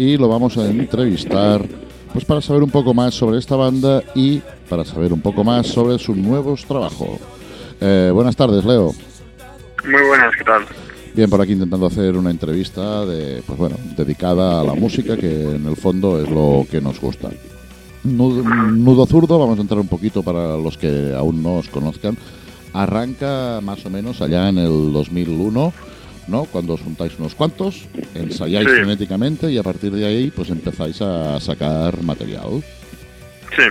y lo vamos a entrevistar pues para saber un poco más sobre esta banda y para saber un poco más sobre sus nuevos trabajos. Eh, buenas tardes, Leo. Muy buenas, ¿qué tal? Bien, por aquí intentando hacer una entrevista de, pues bueno, dedicada a la música, que en el fondo es lo que nos gusta. Nudo, Nudo Zurdo, vamos a entrar un poquito para los que aún no os conozcan. Arranca más o menos allá en el 2001, ¿no? Cuando os juntáis unos cuantos, ensayáis Sí. frenéticamente y a partir de ahí pues empezáis a sacar material. Sí,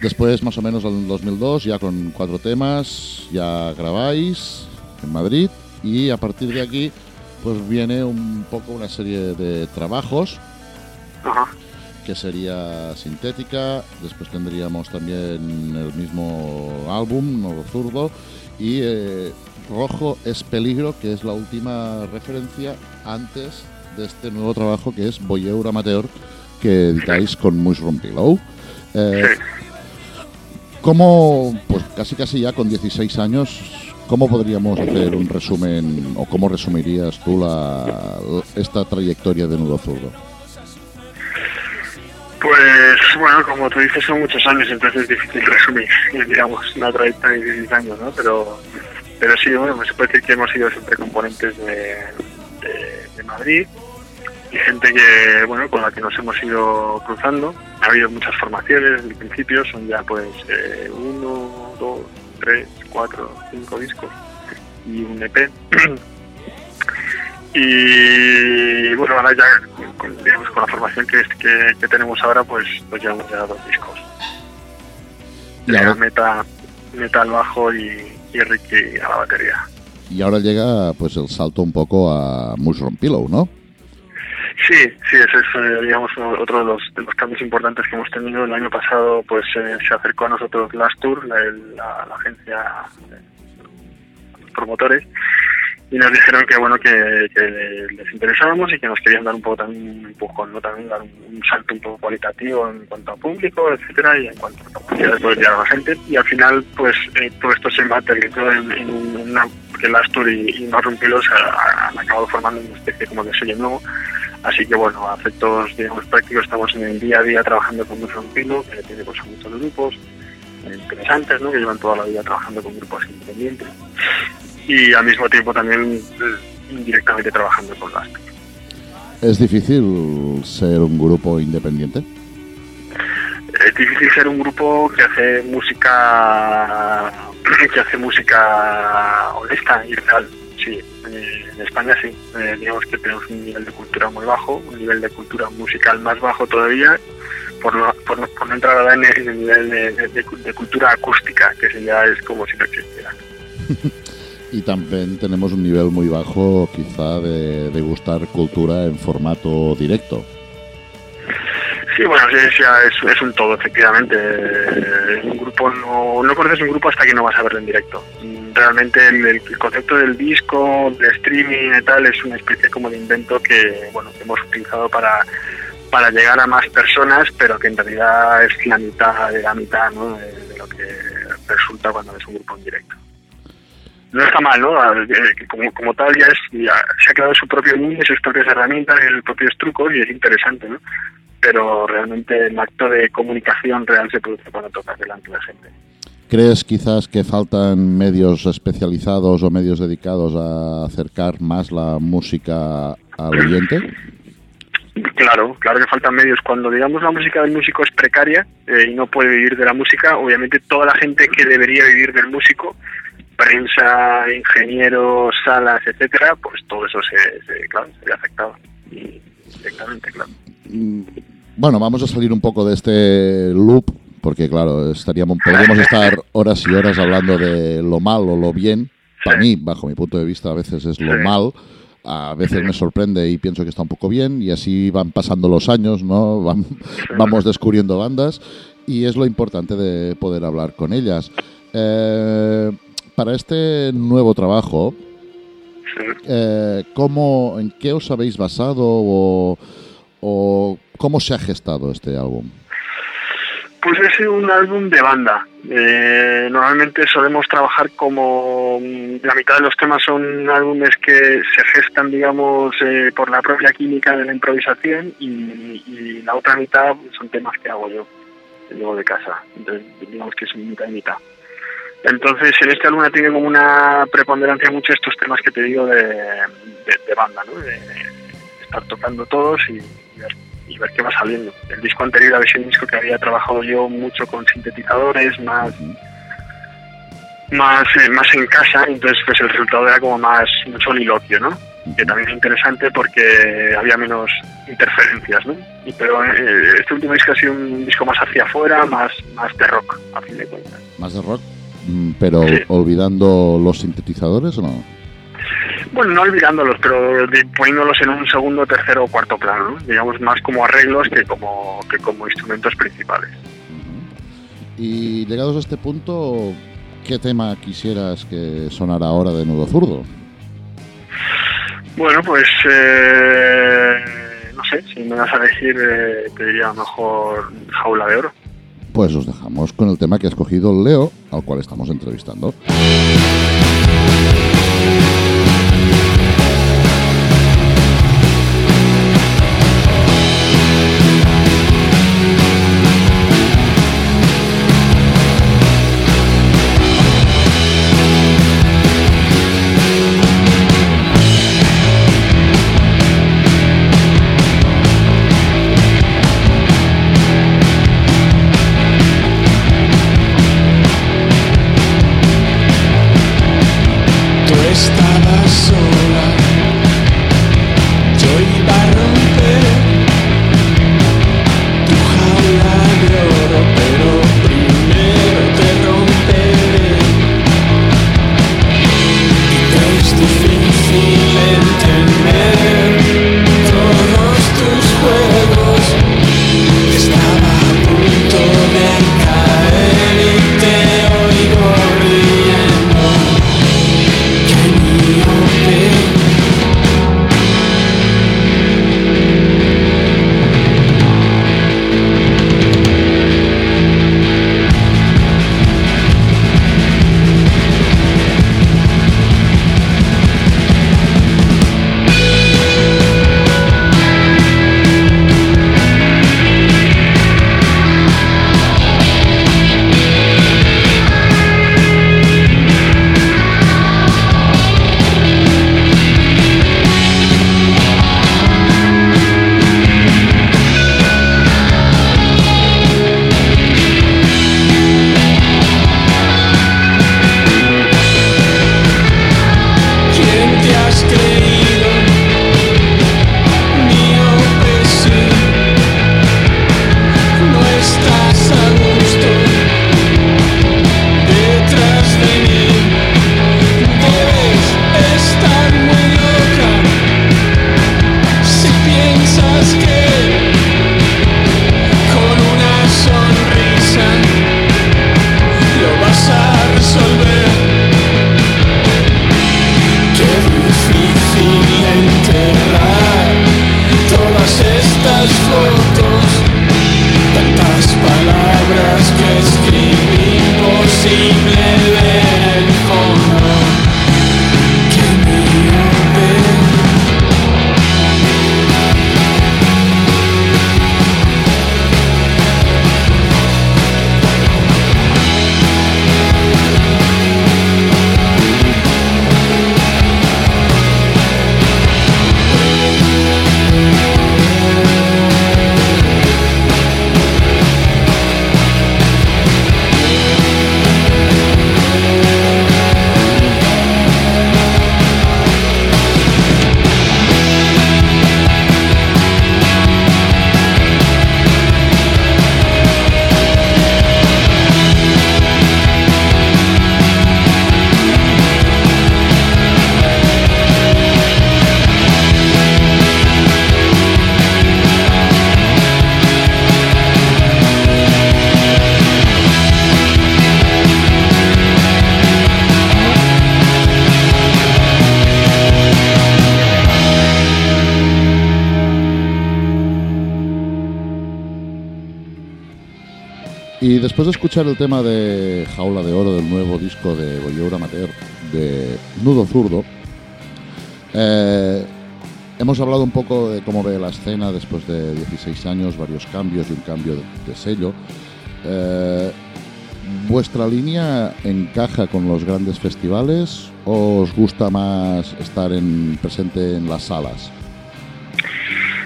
Después, más o menos en el 2002, ya con cuatro temas, ya grabáis en Madrid y a partir de aquí pues viene un poco una serie de trabajos ajá, que sería sintética, después tendríamos también el mismo álbum, Nuevo Zurdo, y eh, Rojo es Peligro, que es la última referencia antes de este nuevo trabajo que es Boyeur Amateur, que editáis con Mushroom Pillow. Eh. ¿Cómo, pues casi casi ya con 16 años, cómo podríamos hacer un resumen o cómo resumirías tú la, esta trayectoria de Nudo Zurdo? Pues bueno, como tú dices, son muchos años, entonces es difícil resumir, digamos, una trayectoria de 16 años, ¿no? Pero, pero sí, bueno, pues se puede decir que hemos sido siempre componentes de, de, de Madrid y gente que, bueno, con la que nos hemos ido cruzando. Ha habido muchas formaciones desde el principio, son ya pues eh, uno, dos, tres, cuatro, cinco discos y un EP. Y bueno, ahora ya con, digamos, con la formación que, que, que tenemos ahora, pues, pues llevamos ya dos discos. Ya meta, meta al bajo y, y Ricky a la batería. Y ahora llega pues el salto un poco a Mushroom Pillow, ¿no? Sí, sí, ese es, eh, digamos, otro de los, de los cambios importantes que hemos tenido. El año pasado, pues, eh, se acercó a nosotros Last Tour, la, la- la agencia, eh, los promotores, y nos dijeron que, bueno, que, les interesábamos y que nos querían dar un poco también un empujón, ¿no? También dar un, salto un poco cualitativo en cuanto a público, etcétera, y en cuanto a capacidad de poder llegar a la gente. Y al final, pues, eh, todo esto se materializó en, en una, que Last Tour y, y Marron Pilos ha- han acabado formando una especie como de sello nuevo. Así que bueno, a efectos digamos prácticos estamos en el día a día trabajando con Mushroom Pillow, que tiene pues muchos grupos interesantes, ¿no? que llevan toda la vida trabajando con grupos independientes. Y al mismo tiempo también eh, indirectamente trabajando con las ¿Es difícil ser un grupo independiente? Es difícil ser un grupo que hace música que hace música honesta y real. Sí, en España sí. Eh, digamos que tenemos un nivel de cultura muy bajo, un nivel de cultura musical más bajo todavía, por no, por no, por no entrar ahora en el, nivel de, de- de cu- de cultura acústica, que ya es como si no existiera. Y también tenemos un nivel muy bajo quizá de, de gustar cultura en formato directo. Sí, bueno, sí, sí, es, un todo, efectivamente. Eh, Un grupo no, no conoces un grupo hasta que no vas a verlo en directo. Realmente el, el concepto del disco, de streaming y tal, es una especie como de invento que, bueno, que hemos utilizado para, para llegar a más personas, pero que en realidad es la mitad de la mitad ¿no? de, de lo que resulta cuando ves un grupo en directo. No está mal, ¿no? Como, como tal ya, es, ya se ha creado su propio mundo, sus propias herramientas, sus propios trucos y es interesante, ¿no? pero realmente el acto de comunicación real se produce cuando tocas delante de la gente. ¿Crees quizás que faltan medios especializados o medios dedicados a acercar más la música al oyente? Claro, claro que faltan medios. Cuando digamos la música del músico es precaria eh, y no puede vivir de la música, obviamente toda la gente que debería vivir del músico, prensa, ingenieros, salas, etcétera, pues todo eso se, se claro, se ve afectado directamente, claro. Mm, Bueno, vamos a salir un poco de este loop, porque claro, estaríamos, podríamos estar horas y horas hablando de lo mal o lo bien. Para mí, bajo mi punto de vista, a veces es lo mal. A veces me sorprende y pienso que está un poco bien y así van pasando los años, ¿no? Van- vamos descubriendo bandas y es lo importante de poder hablar con ellas. Eh, para este nuevo trabajo, Sí. eh, ¿cómo, ¿en qué os habéis basado o, o cómo se ha gestado este álbum? Pues es un álbum de banda. Eh, normalmente solemos trabajar como mm, la mitad de los temas son álbumes que se gestan, digamos, eh, por la propia química de la improvisación y, y, la otra mitad son temas que hago yo, que llevo de casa. Entonces, digamos que es mitad y mitad. Entonces, en este álbum tiene como una preponderancia mucho estos temas que te digo de, de, banda, ¿no? De, estar tocando todos y, y, ver, qué va saliendo. El disco anterior había sido un disco que había trabajado yo mucho con sintetizadores, más más, eh, más en casa, entonces pues el resultado era como más un soliloquio, ¿no? Que también es interesante porque había menos interferencias, ¿no? Y, pero eh, este último disco ha sido un disco más hacia afuera, más, más de rock, a fin de cuentas. ¿Más de rock? Mm, pero olvidando los sintetizadores o no? Bueno, no olvidándolos, pero poniéndolos en un segundo, tercero o cuarto plano, digamos más como arreglos que como, que como instrumentos principales. Y llegados a este punto, ¿qué tema quisieras que sonara ahora de nudo zurdo? Bueno, pues eh, no sé, si me vas a elegir, eh, te diría mejor Jaula de Oro pues os dejamos con el tema que ha escogido Leo, al cual estamos entrevistando. Después de escuchar el tema de Jaula de Oro del nuevo disco de Goyura Amateur de Nudo Zurdo, eh, hemos hablado un poco de cómo ve la escena después de 16 años, varios cambios y un cambio de, sello. Eh, ¿Vuestra línea encaja con los grandes festivales o os gusta más estar en, presente en las salas?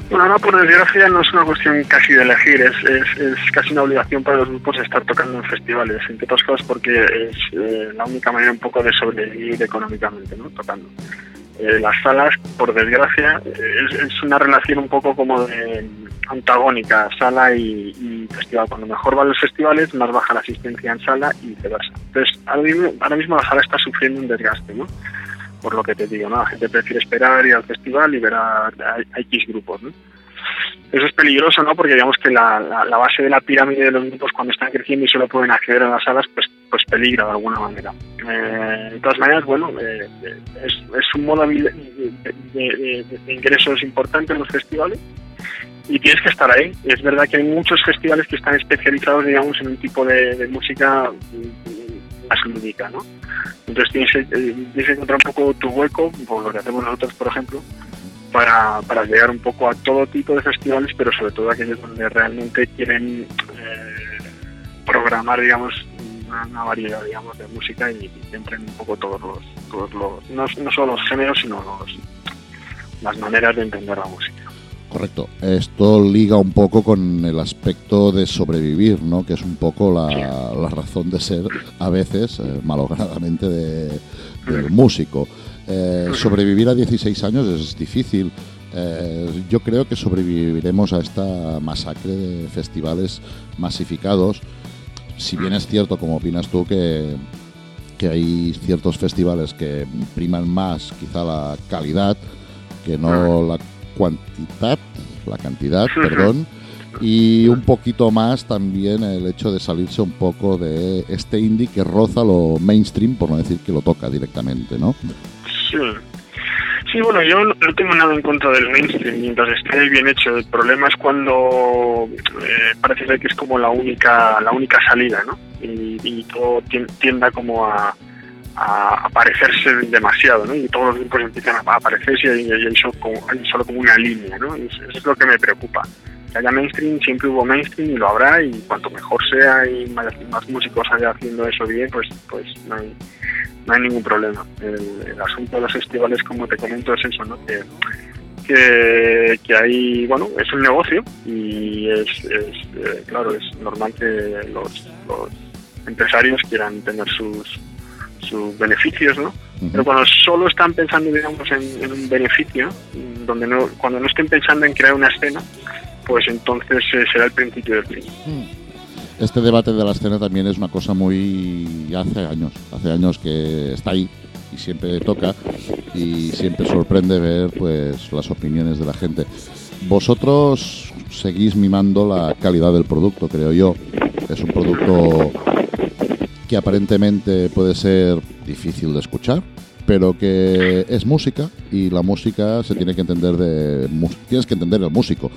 Bueno, no, por desgracia no es una cuestión casi de elegir, es, es, casi una obligación para los grupos estar tocando en festivales, entre otras cosas porque es eh, la única manera un poco de sobrevivir económicamente, ¿no? Tocando. Eh, las salas, por desgracia, es, una relación un poco como de antagónica, sala y, festival. Cuando mejor van los festivales, más baja la asistencia en sala y viceversa. Entonces, ahora mismo, ahora mismo la sala está sufriendo un desgaste, ¿no? Por lo que te digo, ¿no? La gente prefiere esperar ir al festival y ver a, X grupos, ¿no? Eso es peligroso, ¿no? Porque digamos que la, la, base de la pirámide de los grupos cuando están creciendo y solo pueden acceder a las salas, pues, pues peligra de alguna manera. Eh, de todas maneras, bueno, eh, es, es, un modo de, de, de, ingresos importante en los festivales y tienes que estar ahí. Es verdad que hay muchos festivales que están especializados, digamos, en un tipo de, música más lúdica, ¿no? Entonces tienes, eh, tienes, que encontrar un poco tu hueco, por lo que hacemos nosotros, por ejemplo, para, para llegar un poco a todo tipo de festivales, pero sobre todo aquellos donde realmente quieren eh, programar, digamos, una, variedad, digamos, de música y, entren un poco todos los, todos los no, no solo los géneros, sino los, las maneras de entender la música. Correcto. Esto liga un poco con el aspecto de sobrevivir, ¿no? Que es un poco la, razón de ser, a veces, eh, malogradamente, de, del músico. Eh, sobrevivir a 16 años es difícil. Eh, yo creo que sobreviviremos a esta masacre de festivales masificados. Si bien es cierto, como opinas tú, que, que hay ciertos festivales que priman más quizá la calidad que no la cantidad, la cantidad, perdón, y un poquito más también el hecho de salirse un poco de este indie que roza lo mainstream, por no decir que lo toca directamente, ¿no? Sí. Sí, bueno, yo no tengo nada en contra del mainstream mientras esté bien hecho. El problema es cuando eh, parece que es como la única la única salida, ¿no? Y, y todo tienda como a, a, parecerse demasiado, ¿no? Y todos los grupos empiezan a aparecerse y hay, solo, como, una línea, ¿no? eso es lo que me preocupa. Que haya mainstream, siempre hubo mainstream y lo habrá y cuanto mejor sea y más, músicos haya haciendo eso bien, pues, pues no hay, no hay ningún problema. El, asunto de los festivales, como te comento, es eso, ¿no? Que, que, hay, bueno, es un negocio y es, es eh, claro, es normal que los empresarios quieran tener sus sus beneficios, ¿no? Pero cuando solo están pensando, digamos, en, un beneficio, donde no, cuando no estén pensando en crear una escena, pues entonces eh, será el principio del fin. Mm. Este debate de la escena también es una cosa muy hace años, hace años que está ahí y siempre toca y siempre sorprende ver pues las opiniones de la gente. Vosotros seguís mimando la calidad del producto, creo yo. Es un producto que aparentemente puede ser difícil de escuchar, pero que es música y la música se tiene que entender de tienes que entender el músico,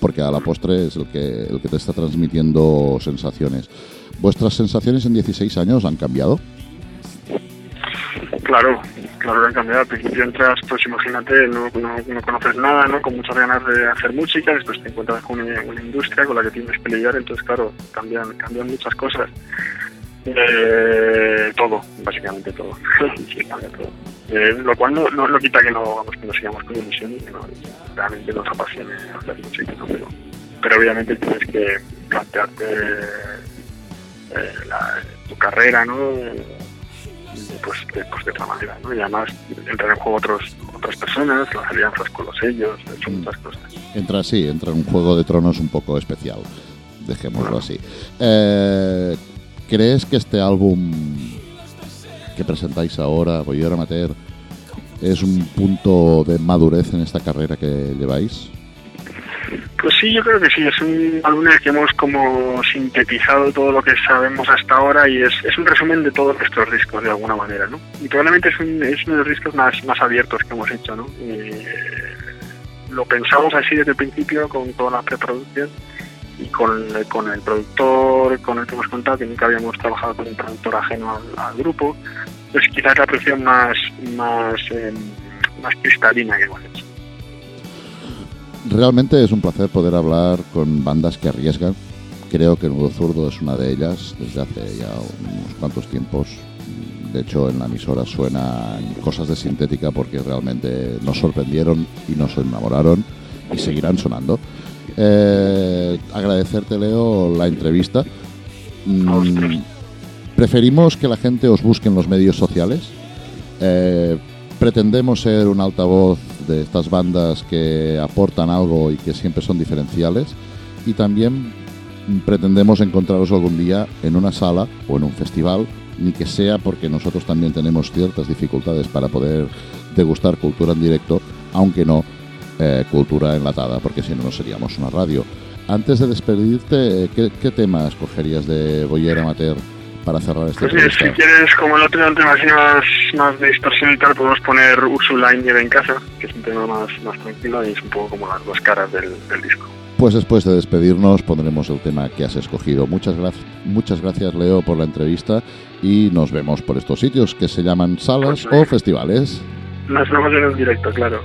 porque a la postre es el que el que te está transmitiendo sensaciones. ¿Vuestras sensaciones en 16 años han cambiado? Claro, claro que han cambiado. Al principio entras, pues imagínate, no, no, conoces nada, ¿no? Con muchas ganas de hacer música, después te encuentras con una, industria con la que tienes que lidiar, entonces claro, cambian, cambian muchas cosas. Eh, todo, básicamente todo. Eh, lo cual no, no, quita que no, que nos sigamos con ilusión y que no, realmente nos apasione hacer música, ¿no? pero, pero obviamente tienes que plantearte eh, tu carrera, ¿no? Pues, pues, de otra manera, ¿no? Y además entran en juego otros, otras personas, las alianzas con los sellos, son mm. muchas cosas. Entra así, entra en un juego de tronos un poco especial, dejémoslo así. Eh, ¿Crees que este álbum que presentáis ahora, Boyer Amateur, es un punto de madurez en esta carrera que lleváis? Pues sí, yo creo que sí. Es un álbum en el que hemos como sintetizado todo lo que sabemos hasta ahora y es, es un resumen de todos nuestros discos de alguna manera, ¿no? Y probablemente es, un, es uno de los discos más, más abiertos que hemos hecho, ¿no? Y, lo pensamos así desde el principio con toda la preproducción y con, con, el productor con el que hemos contado, que nunca habíamos trabajado con un productor ajeno al, grupo, pues quizás la presión más, más, em, más cristalina que hemos hecho. Realmente es un placer poder hablar con bandas que arriesgan. Creo que Nudo Zurdo es una de ellas desde hace ya unos cuantos tiempos. De hecho, en la emisora suenan cosas de sintética porque realmente nos sorprendieron y nos enamoraron y seguirán sonando. Eh, agradecerte, Leo, la entrevista. Mm, preferimos que la gente os busque en los medios sociales. Eh, pretendemos ser un altavoz de estas bandas que aportan algo y que siempre son diferenciales. Y también pretendemos encontraros algún día en una sala o en un festival, ni que sea porque nosotros también tenemos ciertas dificultades para poder degustar cultura en directo, aunque no eh, cultura enlatada, porque si no, no seríamos una radio. Antes de despedirte, ¿qué, qué tema escogerías de Boyer Amateur para cerrar este pues Si quieres, como el otro tema más, más de distorsión y tal, podemos poner Ursula y Nieve en casa, que es un tema más, más tranquilo y es un poco como las dos caras del, del disco. Pues después de despedirnos pondremos el tema que has escogido. Muchas, gracias muchas gracias Leo por la entrevista y nos vemos por estos sitios que se llaman salas pues o festivales. Nos vemos en el directo, claro.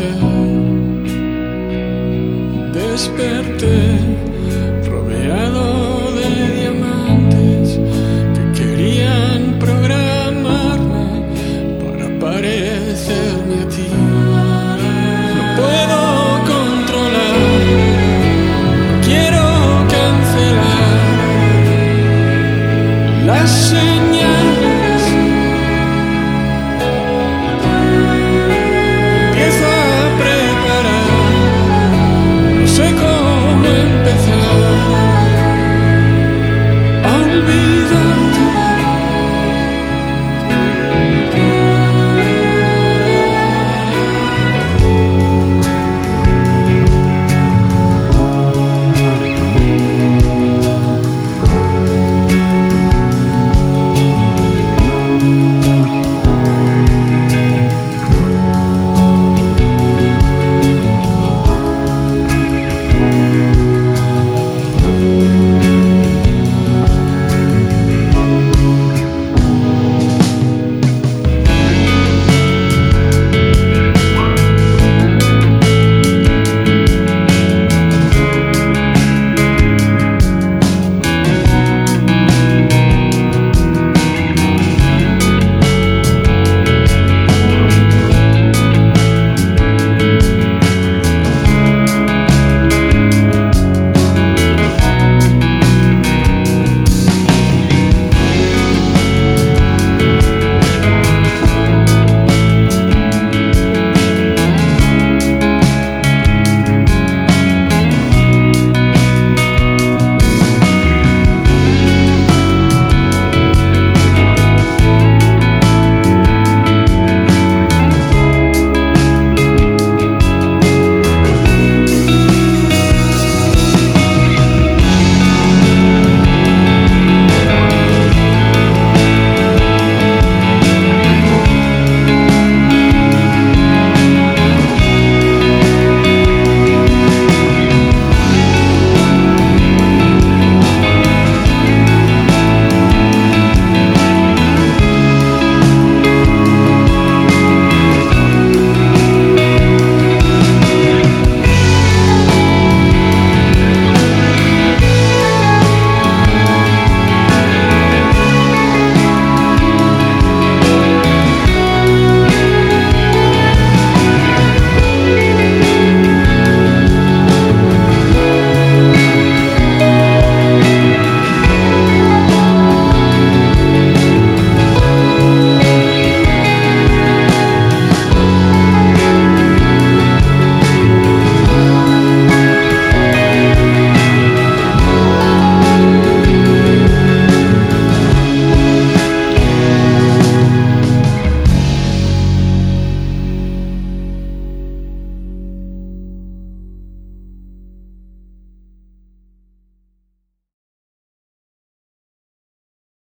Sé